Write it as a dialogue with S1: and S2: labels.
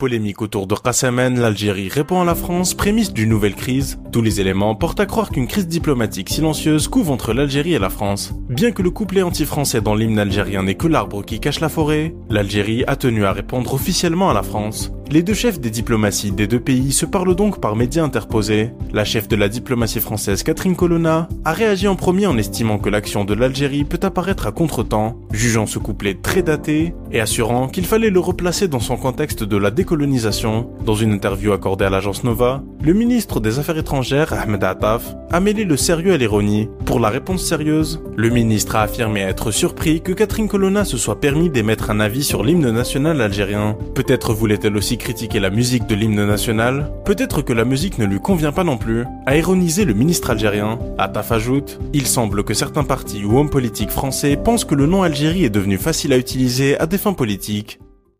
S1: Polémique autour de Qassaman, l'Algérie répond à la France, prémisse d'une nouvelle crise. Tous les éléments portent à croire qu'une crise diplomatique silencieuse couvre entre l'Algérie et la France. Bien que le couplet anti-français dans l'hymne algérien n'est que l'arbre qui cache la forêt, l'Algérie a tenu à répondre officiellement à la France. Les deux chefs des diplomaties des deux pays se parlent donc par médias interposés. La chef de la diplomatie française, Catherine Colonna, a réagi en premier en estimant que l'action de l'Algérie peut apparaître à contre-temps, jugeant ce couplet très daté et assurant qu'il fallait le replacer dans son contexte de la décolonisation. Dans une interview accordée à l'agence Nova, le ministre des Affaires étrangères, Ahmed Attaf, a mêlé le sérieux à l'ironie. Pour la réponse sérieuse, le ministre a affirmé être surpris que Catherine Colonna se soit permis d'émettre un avis sur l'hymne national algérien. Peut-être voulait-elle aussi critiquer la musique de l'hymne national, peut-être que la musique ne lui convient pas non plus, a ironisé le ministre algérien. Attaf ajoute, il semble que certains partis ou hommes politiques français pensent que le nom Algérie est devenu facile à utiliser à des fins politiques.